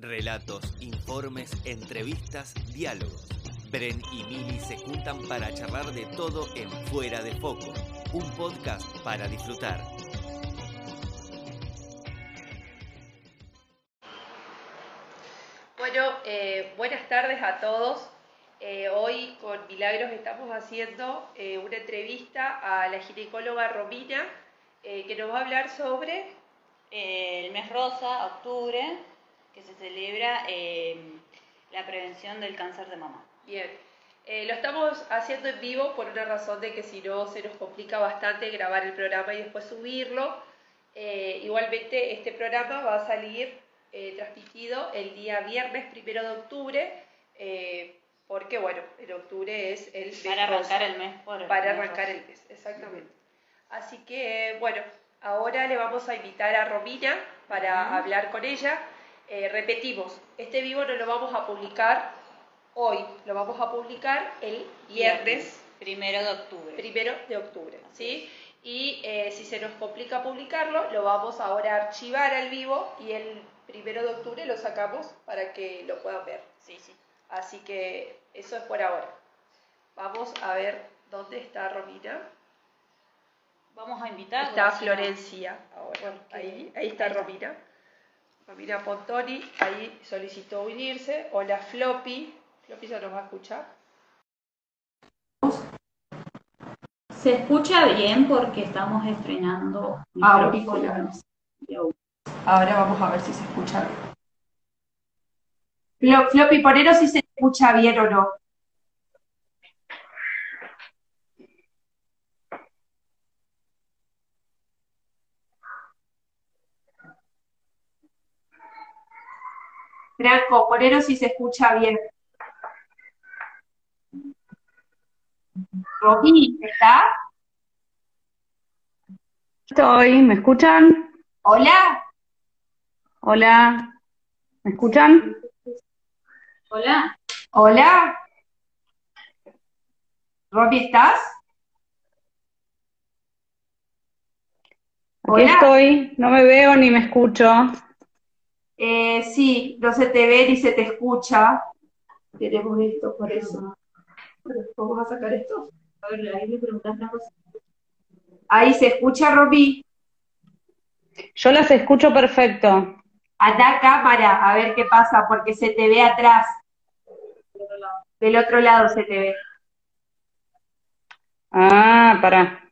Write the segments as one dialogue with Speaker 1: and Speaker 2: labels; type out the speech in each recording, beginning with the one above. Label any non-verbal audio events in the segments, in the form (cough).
Speaker 1: Relatos, informes, entrevistas, diálogos. Bren y Mili se juntan para charlar de todo en Fuera de Foco, un podcast para disfrutar.
Speaker 2: Bueno, eh, buenas tardes a todos. Eh, hoy con Milagros estamos haciendo eh, una entrevista a la ginecóloga Romina, que nos va a hablar sobre
Speaker 3: el mes rosa, octubre, que se celebra em, la prevención del cáncer de mama.
Speaker 2: Bien, eh, lo estamos haciendo en vivo por una razón de que si no se nos complica bastante grabar el programa y después subirlo. Eh, igualmente este programa va a salir eh, transmitido el día viernes primero de octubre, porque bueno, en octubre es el
Speaker 3: Para arrancar el mes.
Speaker 2: para arrancar el mes, exactamente. Así que bueno, ahora le vamos a invitar a Romina para hablar con ella. Eh, repetimos, este vivo no lo vamos a publicar hoy, lo vamos a publicar el viernes.
Speaker 3: Primero de octubre.
Speaker 2: Primero de octubre, ¿sí? Y eh, si se nos complica publicarlo, lo vamos ahora a archivar al vivo y el primero de octubre lo sacamos para que lo puedan ver.
Speaker 3: Sí, sí.
Speaker 2: Así que eso es por ahora. Vamos a ver dónde está Romina.
Speaker 3: Vamos a invitar.
Speaker 2: Está Florencia. Ahora, ahí, ahí está Romina. Mira, Pontoni ahí solicitó unirse. Hola Floppy. Floppy se nos va a escuchar.
Speaker 3: Se escucha bien porque estamos estrenando
Speaker 2: auriculares. Ahora vamos a ver si se escucha bien. Floppy, ponero si se escucha bien o no. Franco, ponero si se escucha bien. Robi, ¿está?
Speaker 4: Estoy, ¿me escuchan?
Speaker 2: Hola.
Speaker 4: Hola, ¿me escuchan?
Speaker 3: Hola.
Speaker 2: Hola. Robi, ¿estás?
Speaker 4: Aquí estoy, no me veo ni me escucho.
Speaker 2: Eh, sí, no se te ve ni se te escucha. Tenemos esto por eso. ¿Vamos a sacar esto?
Speaker 3: A ver, ahí le preguntas una cosa.
Speaker 2: Ahí se escucha, Robi.
Speaker 4: Yo las escucho perfecto.
Speaker 2: Anda cámara, a ver qué pasa, porque se te ve atrás. Del otro lado se te ve.
Speaker 4: Ah, para.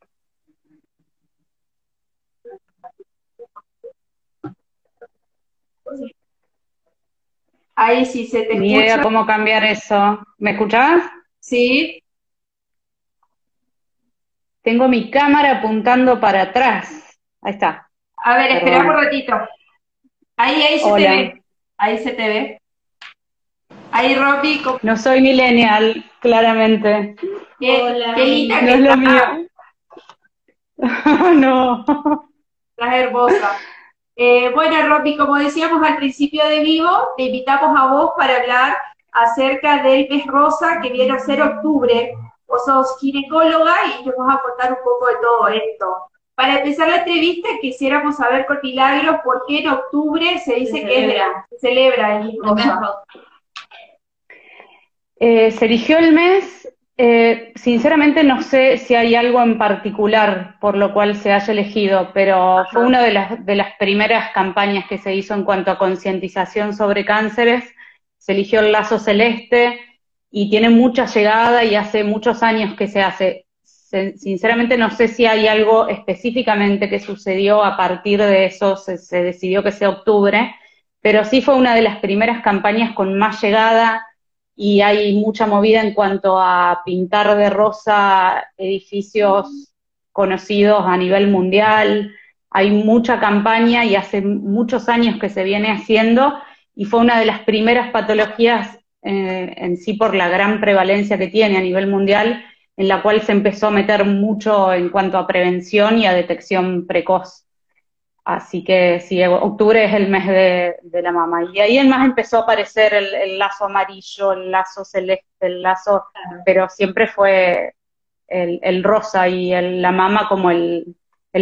Speaker 2: Ahí sí se te
Speaker 4: Ni idea cómo cambiar eso. ¿Me escuchás?
Speaker 2: Sí.
Speaker 4: Tengo mi cámara apuntando para atrás. Ahí está.
Speaker 2: A ver, espera un ratito. Ahí, ahí se te ve. Ahí se te ve. Ahí, Robbie.
Speaker 4: No soy millennial, claramente.
Speaker 2: Hola. Qué linda
Speaker 4: no es lo mío. (laughs) no.
Speaker 2: Estás hermosa. Eh, bueno, Robbie, como decíamos al principio de vivo, te invitamos a vos para hablar acerca del mes rosa que viene a ser octubre. Vos sos ginecóloga y nos vas a contar un poco de todo esto. Para empezar la entrevista, quisiéramos saber con Milagros por qué en octubre se dice que se celebra el mes rosa.
Speaker 4: Eh, se eligió el mes eh, sinceramente no sé si hay algo en particular por lo cual se haya elegido, pero fue una de las, de las primeras campañas que se hizo en cuanto a concientización sobre cánceres. Se eligió el lazo celeste y tiene mucha llegada y hace muchos años que se hace. sinceramente no sé si hay algo específicamente que sucedió a partir de eso, se, se decidió que sea octubre, pero sí fue una de las primeras campañas con más llegada, y hay mucha movida en cuanto a pintar de rosa edificios conocidos a nivel mundial. Hay mucha campaña y hace muchos años que se viene haciendo y fue una de las primeras patologías eh, en sí por la gran prevalencia que tiene a nivel mundial, en la cual se empezó a meter mucho en cuanto a prevención y a detección precoz. Así que sí, octubre es el mes de, la mamá. Y ahí en más empezó a aparecer el, lazo amarillo, el lazo celeste, el lazo, pero siempre fue el, rosa y la mama como el,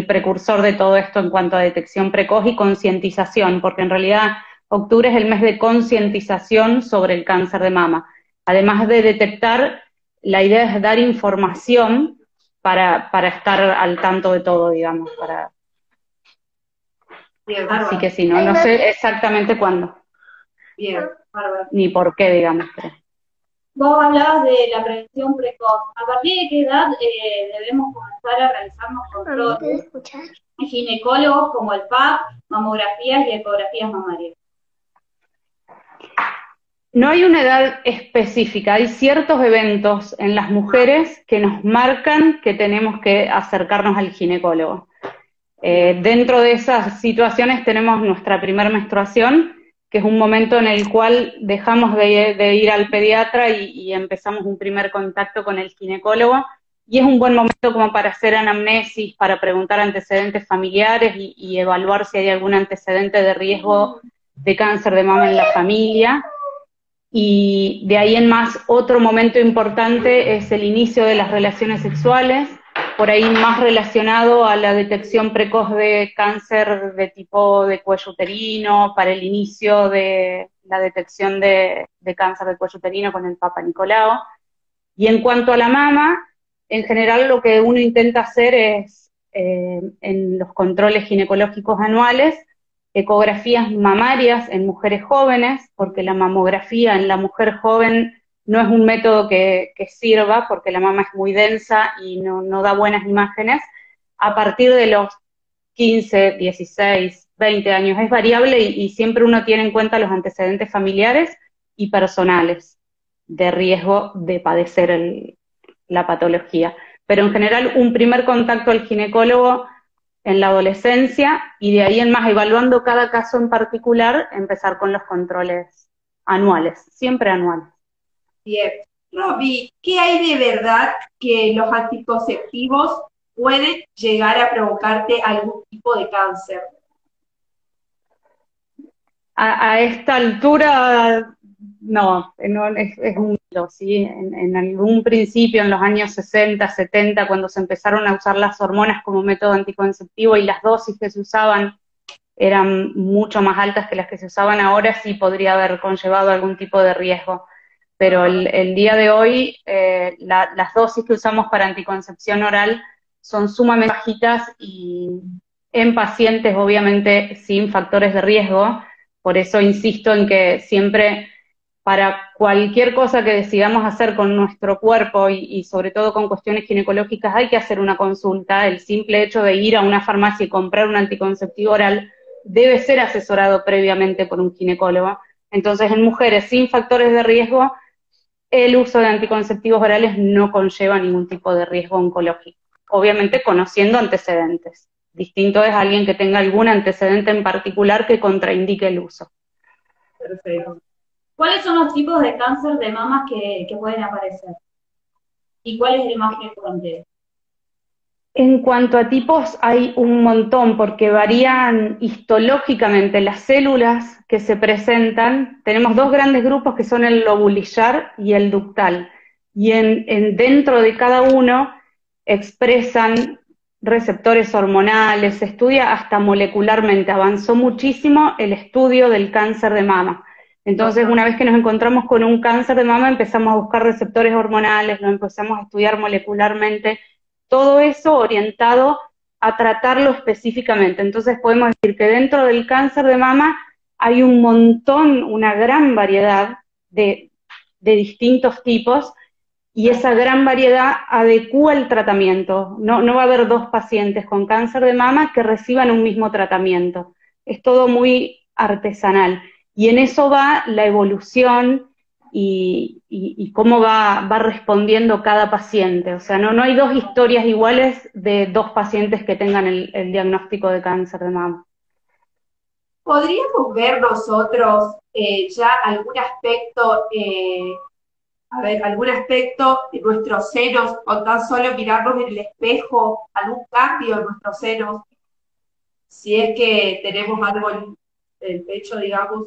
Speaker 4: precursor de todo esto en cuanto a detección precoz y concientización, porque en realidad octubre es el mes de concientización sobre el cáncer de mama. Además de detectar, la idea es dar información para, para estar al tanto de todo, digamos. Para...
Speaker 2: Bien,
Speaker 4: Así
Speaker 2: bárbaro.
Speaker 4: que sí, no, no sé exactamente cuándo,
Speaker 2: Bien, bárbaro.
Speaker 4: ni por qué, digamos. pero-
Speaker 5: Vos hablabas de la prevención precoz. ¿A partir de qué edad eh, debemos comenzar a realizarnos controles? Ginecólogos como el PAP, mamografías y ecografías mamarias.
Speaker 4: No hay una edad específica, hay ciertos eventos en las mujeres que nos marcan que tenemos que acercarnos al ginecólogo. Eh, dentro de esas situaciones tenemos nuestra primera menstruación, que es un momento en el cual dejamos de, ir al pediatra y, empezamos un primer contacto con el ginecólogo, y es un buen momento como para hacer anamnesis, para preguntar antecedentes familiares y evaluar si hay algún antecedente de riesgo de cáncer de mama en la familia. Y de ahí en más, otro momento importante es el inicio de las relaciones sexuales, por ahí más relacionado a la detección precoz de cáncer de tipo de cuello uterino, para el inicio de la detección de, cáncer de cuello uterino con el Papa Nicolau. Y en cuanto a la mama, en general lo que uno intenta hacer es, eh, en los controles ginecológicos anuales, ecografías mamarias en mujeres jóvenes, porque la mamografía en la mujer joven no es un método que, sirva, porque la mama es muy densa y no, da buenas imágenes, a partir de los 15, 16, 20 años. Es variable y, siempre uno tiene en cuenta los antecedentes familiares y personales de riesgo de padecer la patología. Pero en general, un primer contacto al ginecólogo en la adolescencia y de ahí en más, evaluando cada caso en particular, empezar con los controles anuales, siempre anuales.
Speaker 2: Bien. Robbie, ¿qué hay de verdad que los anticonceptivos pueden llegar a provocarte algún tipo de cáncer?
Speaker 4: A, esta altura, no, no es, es, un mito, ¿sí? En, algún principio, en los años 60, 70, cuando se empezaron a usar las hormonas como método anticonceptivo y las dosis que se usaban eran mucho más altas que las que se usaban ahora, sí podría haber conllevado algún tipo de riesgo. Pero el, día de hoy, eh, la, las dosis que usamos para anticoncepción oral son sumamente bajitas y en pacientes, obviamente, sin factores de riesgo. Por eso insisto en que siempre para cualquier cosa que decidamos hacer con nuestro cuerpo y, sobre todo con cuestiones ginecológicas hay que hacer una consulta. El simple hecho de ir a una farmacia y comprar un anticonceptivo oral debe ser asesorado previamente por un ginecólogo. Entonces, en mujeres sin factores de riesgo, el uso de anticonceptivos orales no conlleva ningún tipo de riesgo oncológico. Obviamente conociendo antecedentes. Distinto es alguien que tenga algún antecedente en particular que contraindique el uso.
Speaker 2: Perfecto.
Speaker 5: ¿Cuáles son los tipos de cáncer de mamas que, pueden aparecer? ¿Y cuál es el más frecuente?
Speaker 4: En cuanto a tipos, hay un montón, porque varían histológicamente las células que se presentan. Tenemos dos grandes grupos que son el lobulillar y el ductal. Y en, en dentro de cada uno expresan receptores hormonales, se estudia hasta molecularmente. Avanzó muchísimo el estudio del cáncer de mama. Entonces, una vez que nos encontramos con un cáncer de mama, empezamos a buscar receptores hormonales, lo empezamos a estudiar molecularmente, todo eso orientado a tratarlo específicamente. Entonces, podemos decir que dentro del cáncer de mama hay un montón, una gran variedad de, de distintos tipos, y esa gran variedad adecúa el tratamiento. No, no va a haber dos pacientes con cáncer de mama que reciban un mismo tratamiento. Es todo muy artesanal. Y en eso va la evolución y, cómo va, va, respondiendo cada paciente. O sea, no, no hay dos historias iguales de dos pacientes que tengan el, diagnóstico de cáncer de mama.
Speaker 2: ¿Podríamos ver nosotros eh, ya algún aspecto, eh, a ver, algún aspecto de nuestros senos, o tan solo mirarnos en el espejo, algún cambio en nuestros senos? Si es que tenemos algo en el pecho, digamos,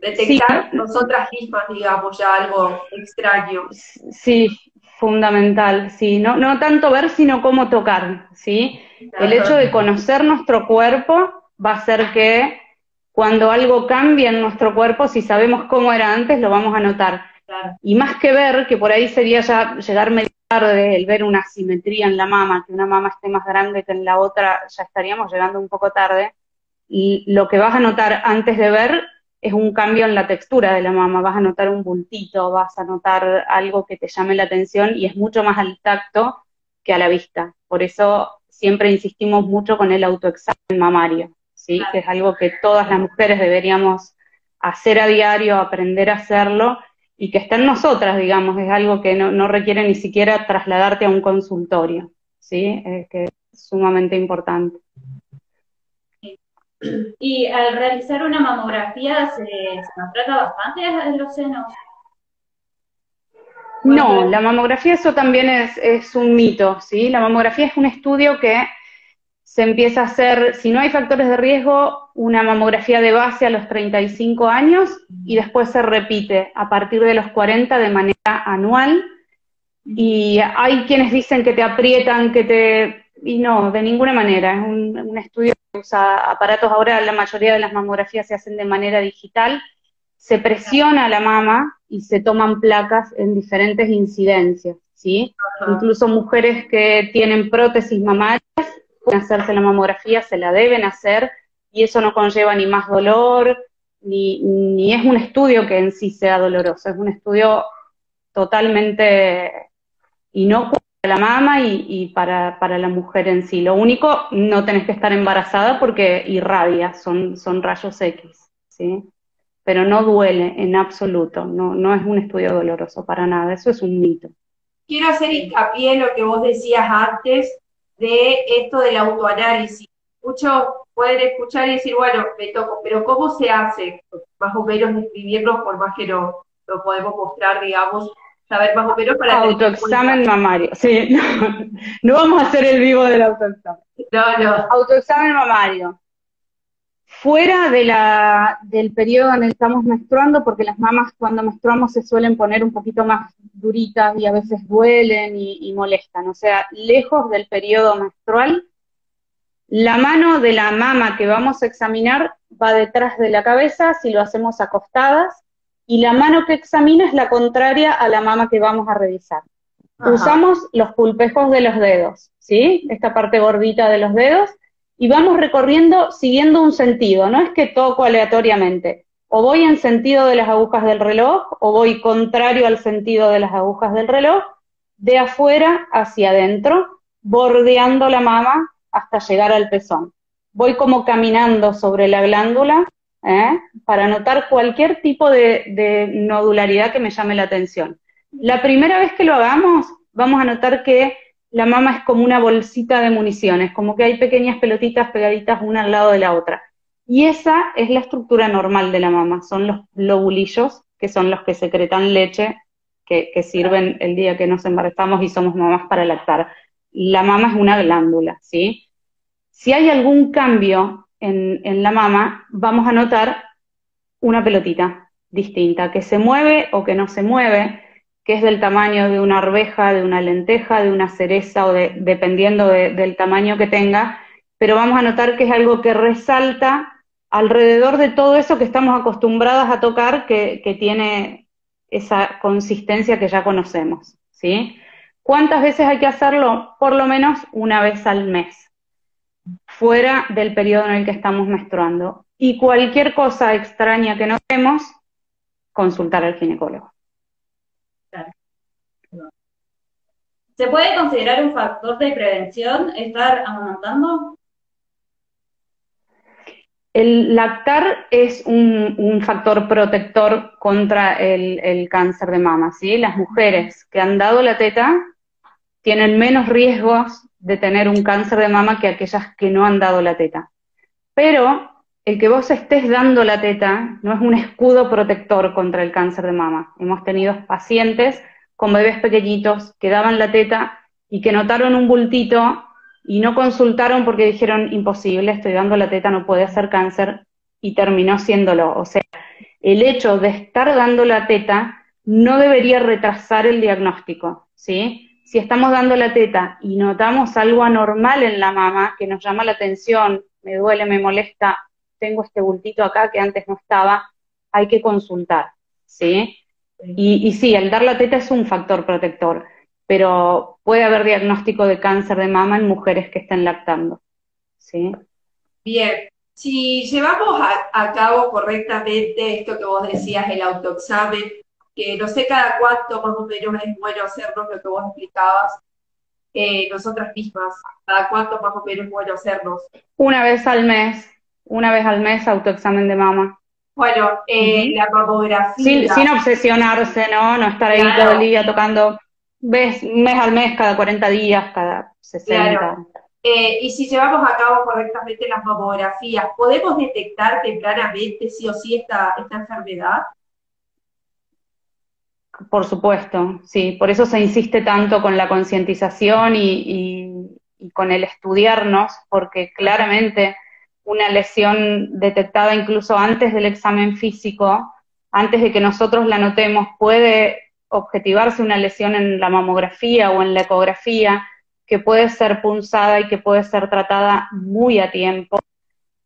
Speaker 2: detectar sí. nosotras mismas, digamos, ya algo extraño.
Speaker 4: Sí, fundamental, sí, no, no tanto ver, sino cómo tocar, ¿sí? El hecho de conocer nuestro cuerpo va a hacer que cuando algo cambia en nuestro cuerpo, si sabemos cómo era antes, lo vamos a notar. Y más que ver, que por ahí sería ya llegar medio tarde, el ver una simetría en la mama, que una mama esté más grande que en la otra, ya estaríamos llegando un poco tarde. Y lo que vas a notar antes de ver es un cambio en la textura de la mama, vas a notar un bultito, vas a notar algo que te llame la atención y es mucho más al tacto que a la vista. Por eso siempre insistimos mucho con el autoexamen mamario, ¿sí? que es algo que todas las mujeres deberíamos hacer a diario, aprender a hacerlo y que está en nosotras, digamos, es algo que no, requiere ni siquiera trasladarte a un consultorio, ¿sí? Es que es sumamente importante. (clears throat)
Speaker 5: Y al realizar una mamografía, ¿se, nos trata bastante de los senos?
Speaker 4: No, la mamografía eso también es, es, un mito, ¿sí? La mamografía es un estudio que se empieza a hacer, si no hay factores de riesgo, una mamografía de base a los 35 años y después se repite a partir de los 40 de manera anual. Y hay quienes dicen que te aprietan, que te y no, de ninguna manera. Es un, estudio que usa aparatos. Ahora la mayoría de las mamografías se hacen de manera digital. Se presiona la mama y se toman placas en diferentes incidencias, ¿sí? Incluso mujeres que tienen prótesis mamarias pueden hacerse la mamografía, se la deben hacer y eso no conlleva ni más dolor, ni, ni es un estudio que en sí sea doloroso, es un estudio totalmente inocuo la mama y, para, para, la mujer en sí. Lo único, no tenés que estar embarazada porque irradia, son, son rayos X, ¿sí? Pero no duele en absoluto, no, no es un estudio doloroso para nada, eso es un mito.
Speaker 2: Quiero hacer hincapié en lo que vos decías antes de esto del autoanálisis. Muchos pueden escuchar y decir, bueno, me toco, pero ¿cómo se hace? Más o menos describirlo, por más que no lo podemos mostrar, digamos, saber más o menos para
Speaker 4: autoexamen mamario. Sí (laughs) no, vamos a hacer el vivo del autoexamen.
Speaker 2: No no.
Speaker 4: Autoexamen mamario. Fuera de la del periodo en el que estamos menstruando porque las mamas cuando menstruamos se suelen poner un poquito más duritas y a veces duelen y, y molestan. O sea lejos del periodo menstrual la mano de la mama que vamos a examinar va detrás de la cabeza si lo hacemos acostadas y la mano que examina es la contraria a la mama que vamos a revisar. Usamos los pulpejos de los dedos, ¿sí? Esta parte gordita de los dedos, y vamos recorriendo siguiendo un sentido, no es que toco aleatoriamente. O voy en sentido de las agujas del reloj, o voy contrario al sentido de las agujas del reloj, de afuera hacia adentro, bordeando la mama hasta llegar al pezón. Voy como caminando sobre la glándula ¿eh? para notar cualquier tipo de, nodularidad que me llame la atención. La primera vez que lo hagamos, vamos a notar que la mama es como una bolsita de municiones, como que hay pequeñas pelotitas pegaditas una al lado de la otra. Y esa es la estructura normal de la mama, son los lobulillos, que son los que secretan leche, que, sirven el día que nos embarazamos y somos mamás para lactar. La mama es una glándula, ¿sí? Si hay algún cambio en, la mama, vamos a notar una pelotita distinta, que se mueve o que no se mueve, que es del tamaño de una arveja, de una lenteja, de una cereza o de, dependiendo del tamaño que tenga, pero vamos a notar que es algo que resalta alrededor de todo eso que estamos acostumbradas a tocar, que, que tiene esa consistencia que ya conocemos, ¿sí? ¿Cuántas veces hay que hacerlo? Por lo menos una vez al mes fuera del periodo en el que estamos menstruando. Y cualquier cosa extraña que notemos, consultar al ginecólogo.
Speaker 5: ¿Se puede considerar un factor de prevención estar amamantando?
Speaker 4: El lactar es un, factor protector contra el, el, cáncer de mama, ¿sí? Las mujeres que han dado la teta tienen menos riesgos de tener un cáncer de mama que aquellas que no han dado la teta. Pero el que vos estés dando la teta no es un escudo protector contra el cáncer de mama. Hemos tenido pacientes con bebés pequeñitos que daban la teta y que notaron un bultito y no consultaron porque dijeron imposible, estoy dando la teta, no puede hacer cáncer y terminó siéndolo. O sea, el hecho de estar dando la teta no debería retrasar el diagnóstico, ¿sí? Si estamos dando la teta y notamos algo anormal en la mama que nos llama la atención, me duele, me molesta, tengo este bultito acá que antes no estaba, hay que consultar, ¿sí? Y, y sí, el dar la teta es un factor protector, pero puede haber diagnóstico de cáncer de mama en mujeres que estén lactando, ¿sí?
Speaker 2: Bien, si llevamos a, cabo correctamente esto que vos decías, el autoexamen, que no sé cada cuánto más o menos es bueno hacernos lo que vos explicabas, eh, nosotras mismas, cada cuánto más o menos es bueno hacernos.
Speaker 4: Una vez al mes, una vez al mes autoexamen de mama.
Speaker 2: Bueno, eh, la mamografía.
Speaker 4: Sin, obsesionarse, ¿no? No estar ahí todo el día tocando, ves, mes al mes, cada 40 días, cada 60.
Speaker 2: Eh, y si llevamos a cabo correctamente las mamografías, ¿podemos detectar tempranamente sí o sí esta, esta enfermedad?
Speaker 4: Por supuesto, sí. Por eso se insiste tanto con la concientización y, con el estudiarnos, porque claramente una lesión detectada incluso antes del examen físico, antes de que nosotros la notemos, puede objetivarse una lesión en la mamografía o en la ecografía que puede ser punzada y que puede ser tratada muy a tiempo.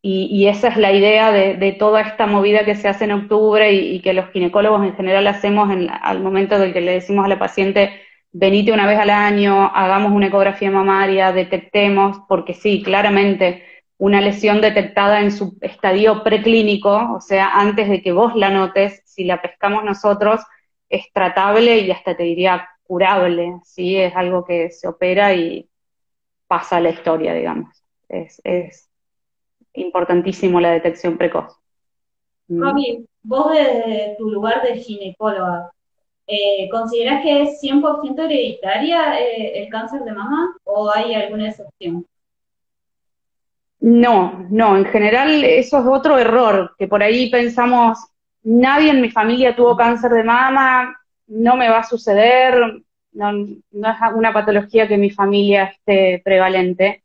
Speaker 4: Y, esa es la idea de, toda esta movida que se hace en octubre y, que los ginecólogos en general hacemos al momento del que le decimos a la paciente, venite una vez al año, hagamos una ecografía mamaria, detectemos, porque sí, claramente una lesión detectada en su estadio preclínico, o sea, antes de que vos la notes, si la pescamos nosotros, es tratable y hasta te diría curable, ¿sí? Es algo que se opera y pasa a la historia, digamos. Es, es importantísimo la detección precoz.
Speaker 5: Romy, mm. vos desde tu lugar de ginecóloga, eh, ¿considerás que es 100% hereditaria eh, el cáncer de mama o hay alguna excepción?
Speaker 4: No, no, en general eso es otro error, que por ahí pensamos, nadie en mi familia tuvo cáncer de mama, no me va a suceder, no, es una patología que mi familia esté prevalente.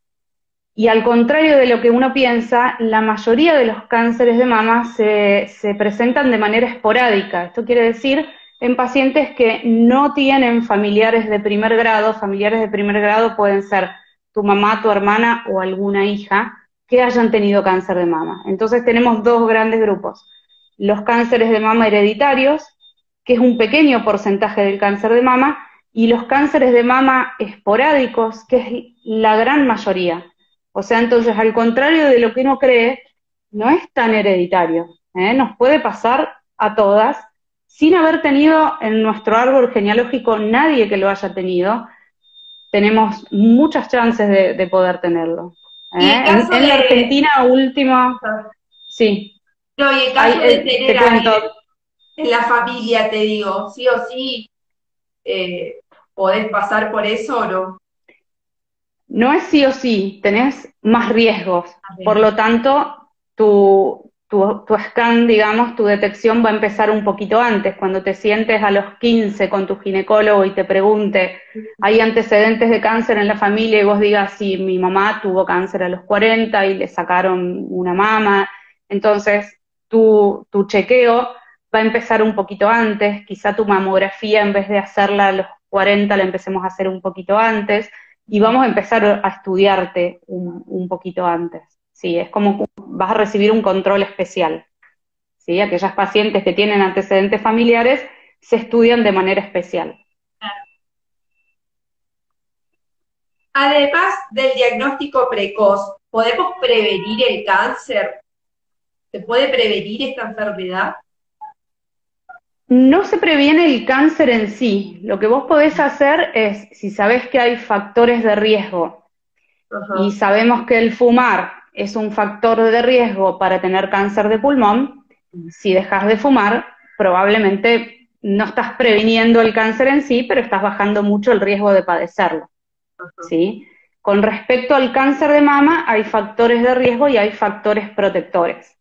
Speaker 4: Y al contrario de lo que uno piensa, la mayoría de los cánceres de mama se, se presentan de manera esporádica. Esto quiere decir en pacientes que no tienen familiares de primer grado. Familiares de primer grado pueden ser tu mamá, tu hermana o alguna hija que hayan tenido cáncer de mama. Entonces tenemos dos grandes grupos. Los cánceres de mama hereditarios, que es un pequeño porcentaje del cáncer de mama, y los cánceres de mama esporádicos, que es la gran mayoría. O sea, entonces, al contrario de lo que uno cree, no es tan hereditario. ¿eh? Nos puede pasar a todas, sin haber tenido en nuestro árbol genealógico nadie que lo haya tenido, tenemos muchas chances de, poder tenerlo. ¿eh? En, la Argentina último, sí.
Speaker 2: No, y el caso de eh, tener en la familia, te digo, sí o sí, eh, ¿podés pasar por eso o no?
Speaker 4: No es sí o sí, tenés más riesgos. Por lo tanto, tu, tu, tu, scan, digamos, tu detección va a empezar un poquito antes. Cuando te sientes a los 15 con tu ginecólogo y te pregunte, ¿hay antecedentes de cáncer en la familia? Y vos digas, sí, mi mamá tuvo cáncer a los 40 y le sacaron una mama. Entonces, tu, tu chequeo va a empezar un poquito antes, quizá tu mamografía en vez de hacerla a los 40 la empecemos a hacer un poquito antes y vamos a empezar a estudiarte un, poquito antes. Sí, es como vas a recibir un control especial. ¿sí? Aquellas pacientes que tienen antecedentes familiares se estudian de manera especial.
Speaker 2: Además del diagnóstico precoz, ¿podemos prevenir el cáncer? ¿Se puede prevenir esta enfermedad?
Speaker 4: No se previene el cáncer en sí. Lo que vos podés hacer es, si sabés que hay factores de riesgo y sabemos que el fumar es un factor de riesgo para tener cáncer de pulmón, si dejas de fumar, probablemente no estás previniendo el cáncer en sí, pero estás bajando mucho el riesgo de padecerlo. ¿sí? Con respecto al cáncer de mama, hay factores de riesgo y hay factores protectores.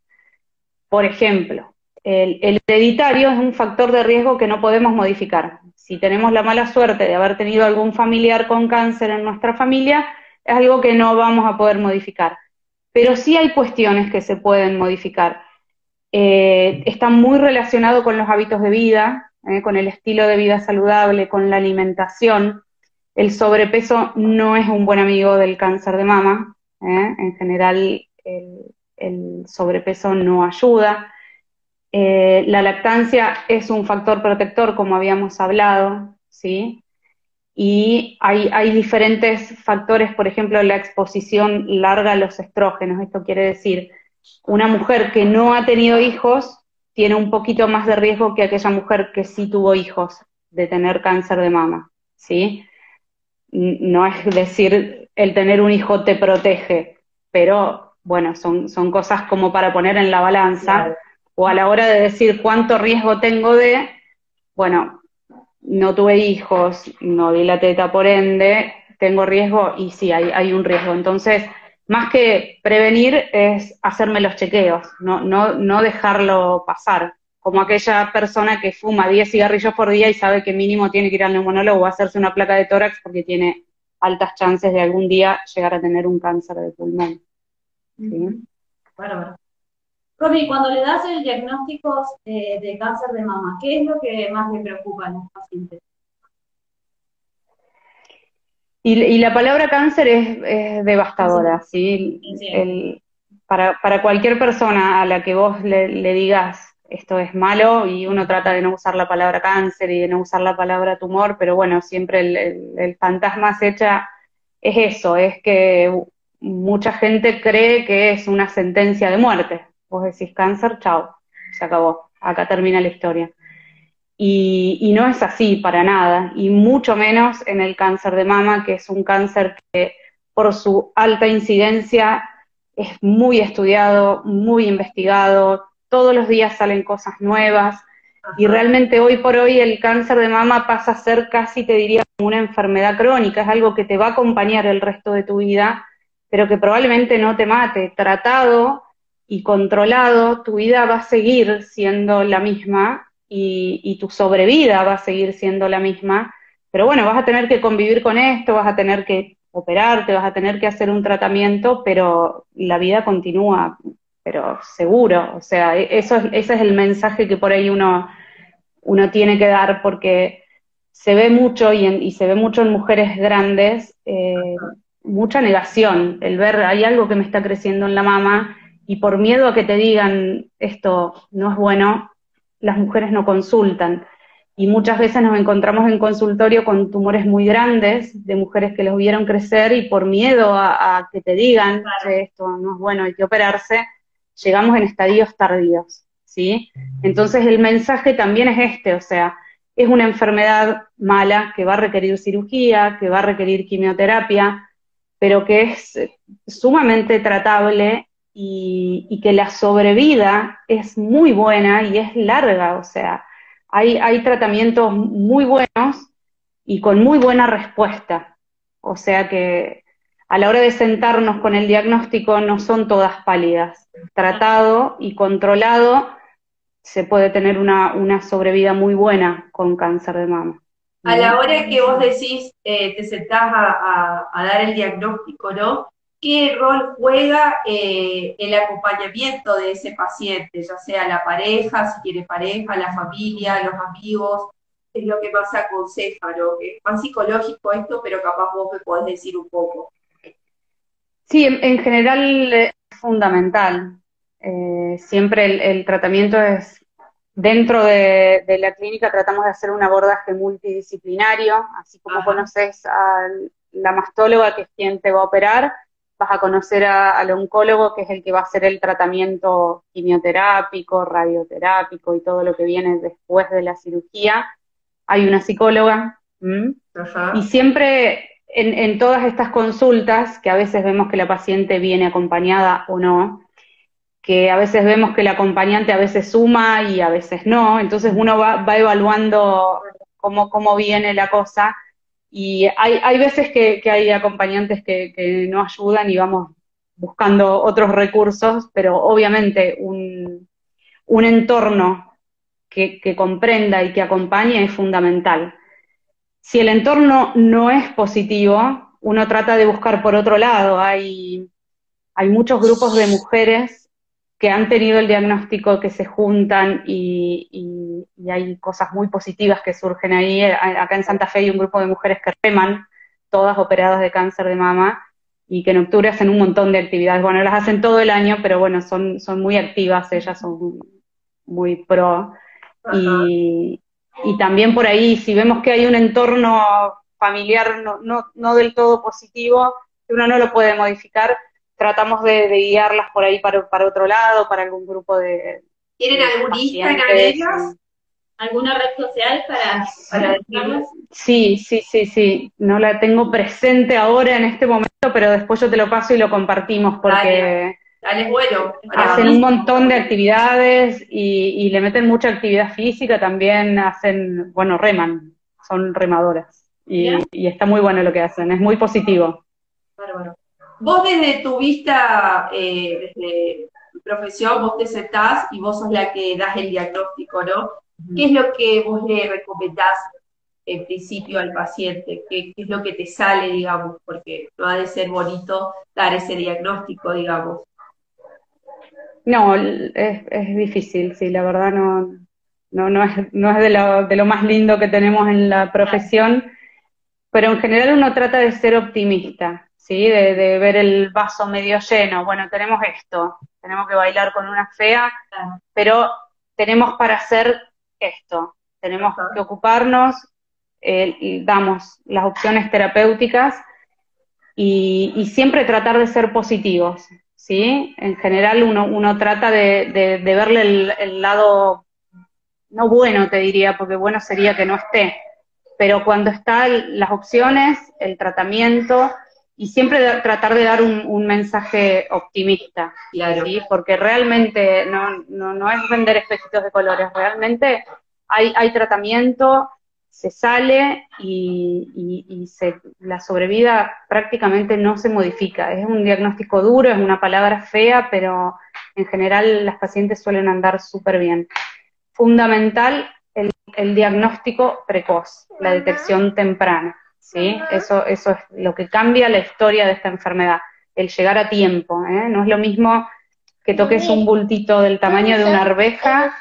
Speaker 4: Por ejemplo, el, hereditario es un factor de riesgo que no podemos modificar. Si tenemos la mala suerte de haber tenido algún familiar con cáncer en nuestra familia, es algo que no vamos a poder modificar. Pero sí hay cuestiones que se pueden modificar. Eh, está muy relacionado con los hábitos de vida, eh, con el estilo de vida saludable, con la alimentación. El sobrepeso no es un buen amigo del cáncer de mama. Eh. En general, el sobrepeso no ayuda. Eh, la lactancia es un factor protector, como habíamos hablado, ¿sí? Y hay, diferentes factores, por ejemplo, la exposición larga a los estrógenos. Esto quiere decir, una mujer que no ha tenido hijos tiene un poquito más de riesgo que aquella mujer que sí tuvo hijos de tener cáncer de mama, ¿sí? No es decir, el tener un hijo te protege, pero bueno, son, son cosas como para poner en la balanza o a la hora de decir cuánto riesgo tengo de, bueno, no tuve hijos, no di la teta por ende, tengo riesgo y sí, hay, un riesgo. Entonces, más que prevenir es hacerme los chequeos, no, dejarlo pasar. Como aquella persona que fuma 10 cigarrillos por día y sabe que mínimo tiene que ir al neumonólogo o hacerse una placa de tórax porque tiene altas chances de algún día llegar a tener un cáncer de pulmón. ¿sí?
Speaker 5: Romy, cuando le das el diagnóstico de, cáncer de mama, ¿qué es lo que más le preocupa a los pacientes?
Speaker 4: Y, la palabra cáncer es, devastadora, ¿sí? para, para, cualquier persona a la que vos le, digas esto es malo y uno trata de no usar la palabra cáncer y de no usar la palabra tumor, pero bueno, siempre el, el fantasma acecha es eso, es que mucha gente cree que es una sentencia de muerte, Vos decís cáncer, chao, se acabó, acá termina la historia. Y, no es así para nada, y mucho menos en el cáncer de mama, que es un cáncer que por su alta incidencia es muy estudiado, muy investigado, todos los días salen cosas nuevas, y realmente hoy por hoy el cáncer de mama pasa a ser casi, te diría, como una enfermedad crónica, es algo que te va a acompañar el resto de tu vida, pero que probablemente no te mate. Tratado y controlado, tu vida va a seguir siendo la misma y, tu sobrevida va a seguir siendo la misma, pero bueno, vas a tener que convivir con esto, vas a tener que operarte, vas a tener que hacer un tratamiento, pero la vida continúa, pero seguro, o sea, e, eso, ese es el mensaje que por ahí uno, uno tiene que dar, porque se ve mucho y, se ve mucho en mujeres grandes, eh, mucha negación, el ver, hay algo que me está creciendo en la mama, y por miedo a que te digan esto no es bueno, las mujeres no consultan. Y muchas veces nos encontramos en consultorio con tumores muy grandes de mujeres que los vieron crecer y por miedo a, que te digan esto no es bueno, hay que operarse, llegamos en estadios tardíos, ¿sí? Entonces el mensaje también es este, o sea, es una enfermedad mala que va a requerir cirugía, que va a requerir quimioterapia, pero que es sumamente tratable y, que la sobrevida es muy buena y es larga, o sea, hay, hay tratamientos muy buenos y con muy buena respuesta. O sea que a la hora de sentarnos con el diagnóstico no son todas pálidas. Tratado y controlado se puede tener una, una sobrevida muy buena con cáncer de mama.
Speaker 2: A la hora que vos decís, eh, te sentás a, a, dar el diagnóstico, ¿no? Qué rol juega eh, el acompañamiento de ese paciente, ya sea la pareja, si tiene pareja, la familia, los amigos, es lo que más aconseja, ¿no? Es más psicológico esto, pero capaz vos me podés decir un poco.
Speaker 4: Sí, en, general es fundamental. Eh, siempre el, tratamiento es, dentro de, la clínica tratamos de hacer un abordaje multidisciplinario, así como conoces a la mastóloga, que es quien te va a operar, vas a conocer al oncólogo, que es el que va a hacer el tratamiento quimioterápico, radioterápico y todo lo que viene después de la cirugía. Hay una psicóloga. Y siempre en, todas estas consultas, que a veces vemos que la paciente viene acompañada o no, que a veces vemos que el acompañante a veces suma y a veces no, entonces uno va, va evaluando cómo, cómo viene la cosa y hay, hay veces que, hay acompañantes que, no ayudan y vamos buscando otros recursos, pero obviamente un, entorno que, comprenda y que acompañe es fundamental. Si el entorno no es positivo, uno trata de buscar por otro lado. Hay, hay muchos grupos de mujeres que han tenido el diagnóstico, que se juntan y, hay cosas muy positivas que surgen ahí. Acá en Santa Fe hay un grupo de mujeres que reman, todas operadas de cáncer de mama, y que en octubre hacen un montón de actividades. Bueno, las hacen todo el año, pero bueno, son, son muy activas, ellas son muy pro. Y, y, también por ahí, si vemos que hay un entorno familiar no, no, no, del todo positivo, que uno no lo puede modificar, tratamos de, guiarlas por ahí para, para, otro lado, para algún grupo de...
Speaker 2: ¿Tienen algún Instagram
Speaker 5: ¿Alguna red social para, para
Speaker 4: Sí, sí, sí, sí. No la tengo presente ahora en este momento, pero después yo te lo paso y lo compartimos porque
Speaker 2: dale, bueno,
Speaker 4: hacen un montón de actividades y, le meten mucha actividad física, también hacen, bueno, reman, son remadoras. Y, y está muy bueno lo que hacen, es muy positivo.
Speaker 2: Bárbaro. Vos desde tu vista, eh, desde tu profesión, vos te sentás y vos sos la que das el diagnóstico, ¿no? ¿Qué es lo que vos le recomendás en principio al paciente? ¿Qué, es lo que te sale, digamos? Porque no ha de ser bonito dar ese diagnóstico, digamos.
Speaker 4: No, es, es difícil, sí, la verdad no, no, no es, no es de, lo, de lo más lindo que tenemos en la profesión, pero en general uno trata de ser optimista, ¿sí? De, de, ver el vaso medio lleno. Bueno, tenemos esto, tenemos que bailar con una fea, pero tenemos para hacer esto. Tenemos que ocuparnos, eh, y damos las opciones terapéuticas y, siempre tratar de ser positivos, ¿sí? En general uno, uno trata de, verle el, lado, no bueno te diría, porque bueno sería que no esté, pero cuando están las opciones, el tratamiento, y siempre tratar de dar un, mensaje optimista, ¿sí? porque realmente no, no, no, es vender espejitos de colores, realmente hay, hay tratamiento, se sale y, y, se, la sobrevida prácticamente no se modifica. Es un diagnóstico duro, es una palabra fea, pero en general las pacientes suelen andar súper bien. Fundamental el, el diagnóstico precoz, la detección temprana. ¿Sí? Eso, eso es lo que cambia la historia de esta enfermedad, el llegar a tiempo, ¿eh? No es lo mismo que toques un bultito del tamaño de una arveja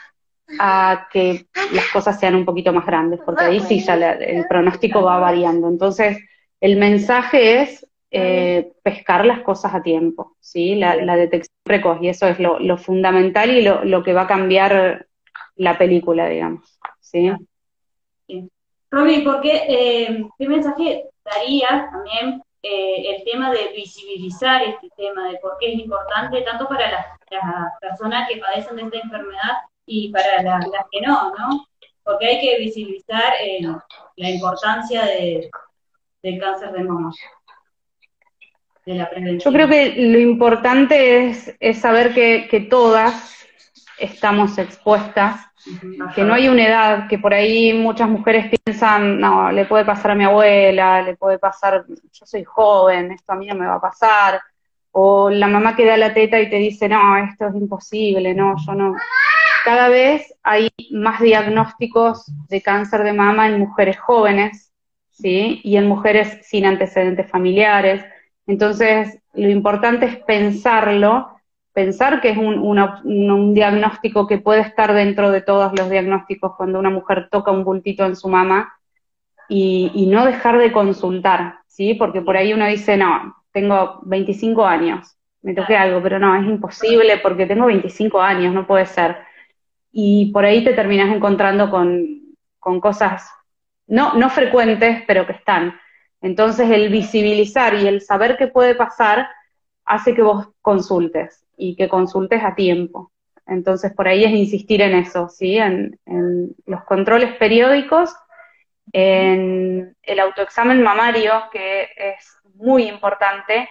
Speaker 4: a que las cosas sean un poquito más grandes, porque ahí sí ya el pronóstico va variando. Entonces, el mensaje es eh, pescar las cosas a tiempo, ¿sí? La, detección precoz, y eso es lo, fundamental y lo, lo, que va a cambiar la película, digamos, ¿sí?
Speaker 5: ¿Por qué, eh, qué mensaje darías también eh, el tema de visibilizar este tema, de por qué es importante tanto para las, personas que padecen de esta enfermedad y para las, que no, ¿no? Porque hay que visibilizar eh, la importancia de, del cáncer de mama. De la
Speaker 4: Yo creo que lo importante es, saber que todas estamos expuestas que no hay una edad, que por ahí muchas mujeres piensan, no, le puede pasar a mi abuela, le puede pasar, yo soy joven, esto a mí no me va a pasar, o la mamá que da la teta y te dice, no, esto es imposible, no, yo no. Cada vez hay más diagnósticos de cáncer de mama en mujeres jóvenes, ¿sí? Y en mujeres sin antecedentes familiares. Entonces, lo importante es pensarlo pensar que es un, un, diagnóstico que puede estar dentro de todos los diagnósticos cuando una mujer toca un bultito en su mamá y, no dejar de consultar, ¿sí? Porque por ahí uno dice, no, tengo 25 años, me toqué algo, pero no, es imposible porque tengo 25 años, no puede ser. Y por ahí te terminas encontrando con, con cosas no, no frecuentes, pero que están. Entonces el visibilizar y el saber qué puede pasar hace que vos consultes y que consultes a tiempo. Entonces, por ahí es insistir en eso, ¿sí? En, los controles periódicos, en el autoexamen mamario, que es muy importante,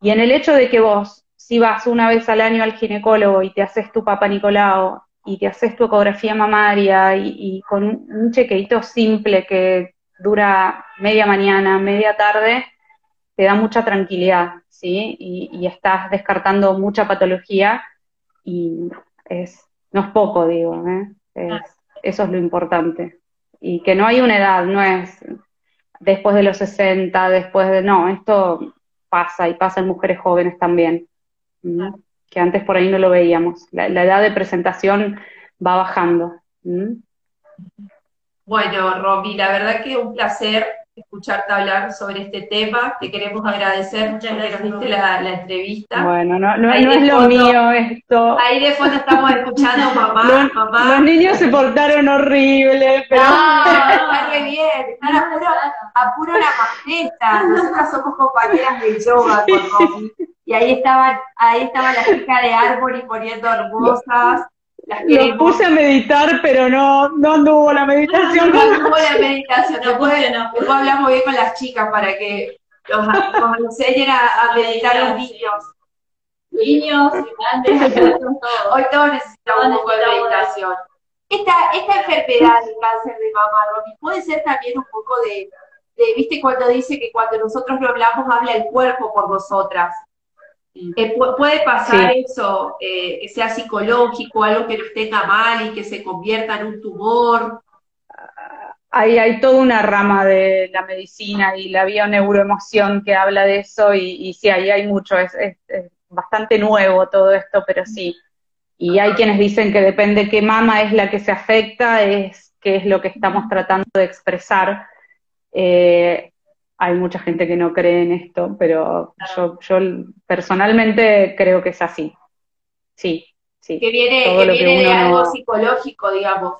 Speaker 4: y en el hecho de que vos, si vas una vez al año al ginecólogo y te haces tu papa Nicolau y te haces tu ecografía mamaria y, con un chequeito simple que dura media mañana, media tarde, te da mucha tranquilidad. ¿sí? Y, estás descartando mucha patología y es, no es poco, digo, ¿eh? eso es lo importante. Y que no hay una edad, no es después de los 60, después de, no, esto pasa y pasa en mujeres jóvenes también, que antes por ahí no lo veíamos. La, edad de presentación va bajando.
Speaker 2: Bueno, Romy, la verdad que un placer escucharte hablar sobre este tema. Te queremos agradecer muchas gracias nos diste la, la, entrevista.
Speaker 4: Bueno, no, no, no es lo mío esto.
Speaker 2: Ahí de fondo estamos escuchando mamá,
Speaker 4: los,
Speaker 2: mamá.
Speaker 4: Los niños se portaron horrible, pero...
Speaker 2: No, (laughs) está muy bien, están a puro, a puro la maceta. Nosotras somos compañeras de yoga con Romy. Y ahí estaban, ahí estaba la hija de árbol y poniendo hermosas.
Speaker 4: Lo puse a meditar, pero no, no anduvo la meditación.
Speaker 2: No, anduvo la meditación. Después, después hablamos bien con las chicas para que los, nos enseñen a, a meditar los niños.
Speaker 5: Niños grandes,
Speaker 2: Hoy todos necesitamos un poco de meditación. Esta, esta enfermedad del cáncer de mama, Romy, puede ser también un poco de, de, viste, cuando dice que cuando nosotros lo hablamos, habla el cuerpo por nosotras. Eh, puede pasar sí. eso, eh, que sea psicológico, algo que nos tenga mal y que se convierta en un tumor.
Speaker 4: Hay, hay toda una rama de la medicina y la bioneuroemoción que habla de eso y, y sí, ahí hay mucho, es, es, es, bastante nuevo todo esto, pero sí. Y hay quienes dicen que depende qué mama es la que se afecta, es qué es lo que estamos tratando de expresar. Eh, hay mucha gente que no cree en esto, pero yo, yo personalmente creo que es así. Sí, sí.
Speaker 2: Que viene, que viene que de algo no... psicológico, digamos.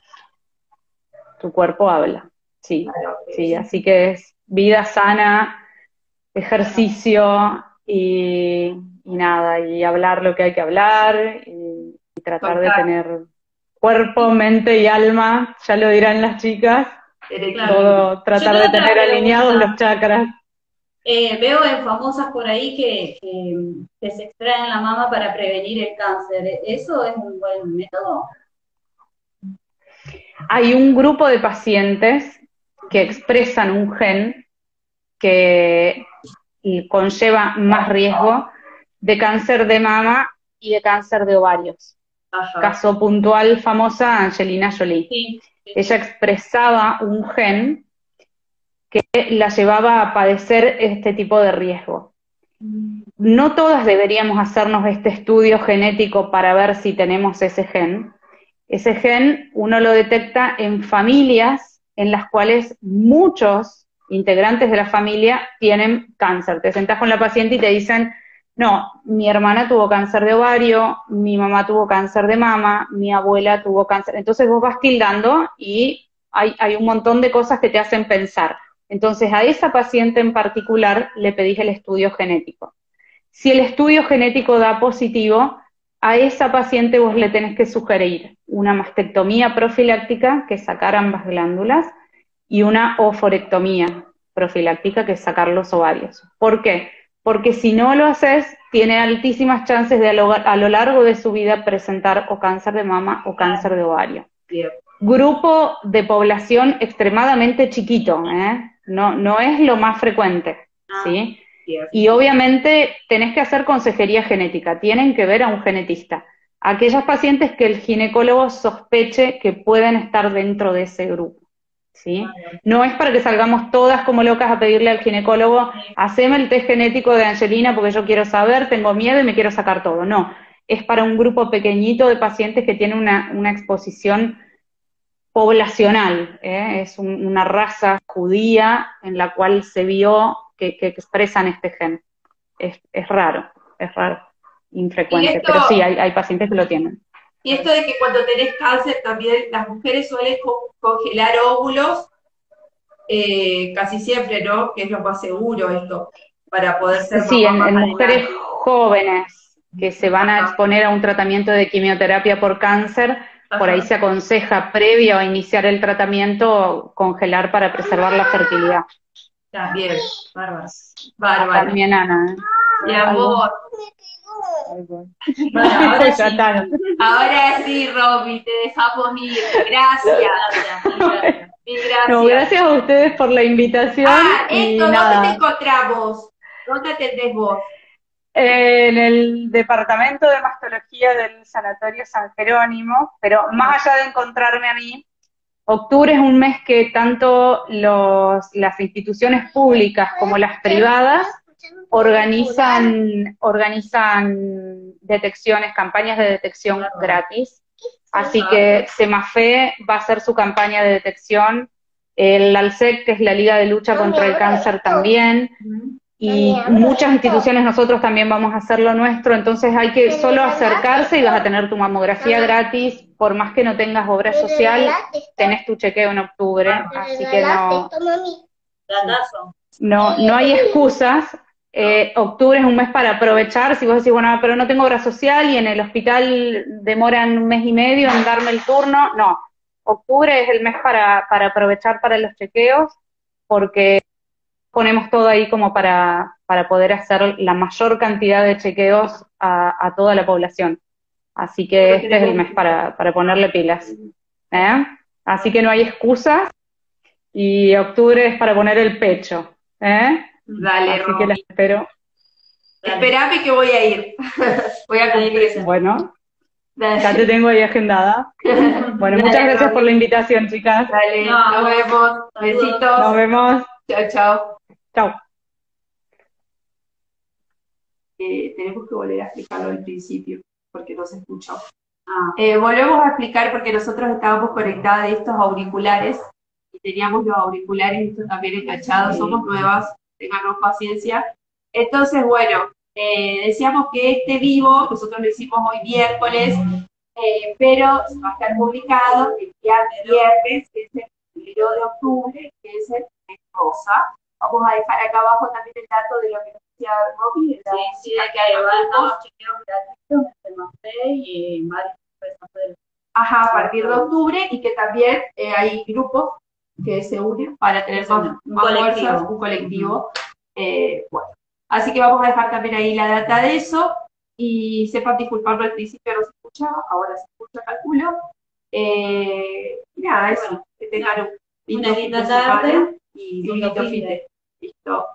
Speaker 4: Tu cuerpo habla, sí, claro, sí. Así que es vida sana, ejercicio y, y, nada, y hablar lo que hay que hablar y, y tratar de tener cuerpo, mente y alma, ya lo dirán las chicas, Claro. Todo, tratar de tener alineados los chakras.
Speaker 5: Eh, veo en famosas por ahí que, que, que, se extraen la mama para prevenir el cáncer. ¿Eso es un buen método?
Speaker 4: Hay un grupo de pacientes que expresan un gen que conlleva más riesgo de cáncer de mama y de cáncer de ovarios. Ajá. Caso puntual famosa Angelina Jolie. Sí ella expresaba un gen que la llevaba a padecer este tipo de riesgo. No todas deberíamos hacernos este estudio genético para ver si tenemos ese gen. Ese gen uno lo detecta en familias en las cuales muchos integrantes de la familia tienen cáncer. Te sentás con la paciente y te dicen, no, mi hermana tuvo cáncer de ovario, mi mamá tuvo cáncer de mama, mi abuela tuvo cáncer. Entonces vos vas tildando y hay, hay un montón de cosas que te hacen pensar. Entonces a esa paciente en particular le pedís el estudio genético. Si el estudio genético da positivo, a esa paciente vos le tenés que sugerir una mastectomía profiláctica, que es sacar ambas glándulas, y una oforectomía profiláctica, que es sacar los ovarios. ¿Por qué? Porque si no lo haces, tiene altísimas chances de a lo, a lo largo de su vida presentar o cáncer de mama o cáncer de ovario.
Speaker 2: Bien.
Speaker 4: Grupo de población extremadamente chiquito, ¿eh? no, no es lo más frecuente, ah, ¿sí? Bien. Y obviamente tenés que hacer consejería genética, tienen que ver a un genetista. Aquellas pacientes que el ginecólogo sospeche que pueden estar dentro de ese grupo. ¿Sí? No es para que salgamos todas como locas a pedirle al ginecólogo, haceme el test genético de Angelina porque yo quiero saber, tengo miedo y me quiero sacar todo. No, es para un grupo pequeñito de pacientes que tienen una, una exposición poblacional, ¿eh? es un, una raza judía en la cual se vio que, que expresan este gen. Es, es, raro, es raro, infrecuente, esto... pero sí, hay, hay pacientes que lo tienen.
Speaker 2: Y esto de que cuando tenés cáncer también las mujeres suelen congelar óvulos, eh, casi siempre, ¿no? Que es lo más seguro esto, para poder ser
Speaker 4: Sí, en, en mujeres jóvenes que se van a exponer a un tratamiento de quimioterapia por cáncer, Ajá. por ahí se aconseja previo a iniciar el tratamiento congelar para preservar la fertilidad.
Speaker 2: También, bárbaro. Bárbaro.
Speaker 4: También Ana. ¿eh?
Speaker 2: Mi amor. Bueno, (laughs) ahora, sí. ahora sí, Romy, te dejamos ir. Gracias.
Speaker 4: gracias. No, gracias a ustedes por la invitación.
Speaker 2: Ah, esto, ¿dónde nada. te encontramos? ¿Dónde atendés vos?
Speaker 4: En el departamento de mastología del Sanatorio San Jerónimo, pero más allá de encontrarme a mí, octubre es un mes que tanto los, las instituciones públicas como las privadas organizan, organizan detecciones, campañas de detección gratis. Así que Semafe va a hacer su campaña de detección. El ALSEC, que es la Liga de Lucha contra el Cáncer también, y muchas instituciones nosotros también vamos a hacer lo nuestro, entonces hay que solo acercarse y vas a tener tu mamografía gratis, por más que no tengas obra social, tenés tu chequeo en octubre, así que no, no, no hay excusas. Eh, octubre es un mes para aprovechar, si vos decís, bueno, pero no tengo obra social y en el hospital demoran un mes y medio en darme el turno, no, octubre es el mes para, para aprovechar para los chequeos, porque ponemos todo ahí como para, para poder hacer la mayor cantidad de chequeos a, toda la población. Así que este es el mes para, para ponerle pilas. ¿eh? Así que no hay excusas y octubre es para poner el pecho. ¿eh?
Speaker 2: Dale,
Speaker 4: Así que la espero.
Speaker 2: Esperame que voy a ir. (laughs) voy a cumplir
Speaker 4: Bueno, ya te tengo ahí agendada. (laughs) Bueno, muchas gracias por la invitación, chicas.
Speaker 2: Dale, nos vemos. Besitos.
Speaker 4: Nos vemos.
Speaker 2: Chao, chao.
Speaker 4: Chao.
Speaker 2: Eh, tenemos que volver a explicarlo al principio, porque no se escuchó. Ah. Eh, volvemos a explicar porque nosotros estábamos conectados de estos auriculares y teníamos los auriculares estos también enganchados, somos nuevas, tengan paciencia. Entonces, bueno, eh, decíamos que este vivo, nosotros lo hicimos hoy miércoles, pero va a estar publicado el día viernes, que es el primero de octubre, que es el rosa. Vamos a dejar acá abajo también el dato de lo que nos decía Robbie.
Speaker 5: Sí, sí, de que hay varios chequeos gratuitos el y varios
Speaker 2: Ajá, a partir de octubre y que también eh, hay grupos que se unen para tener más, un, colectivo. un colectivo. Eh, bueno, así que vamos a dejar también ahí la data de eso y sepan disculparlo al principio no se escuchaba, ahora se escucha, calculo. Eh, y nada, eso, que tengan un
Speaker 5: una linda tarde
Speaker 2: y un lindo fin de Listo.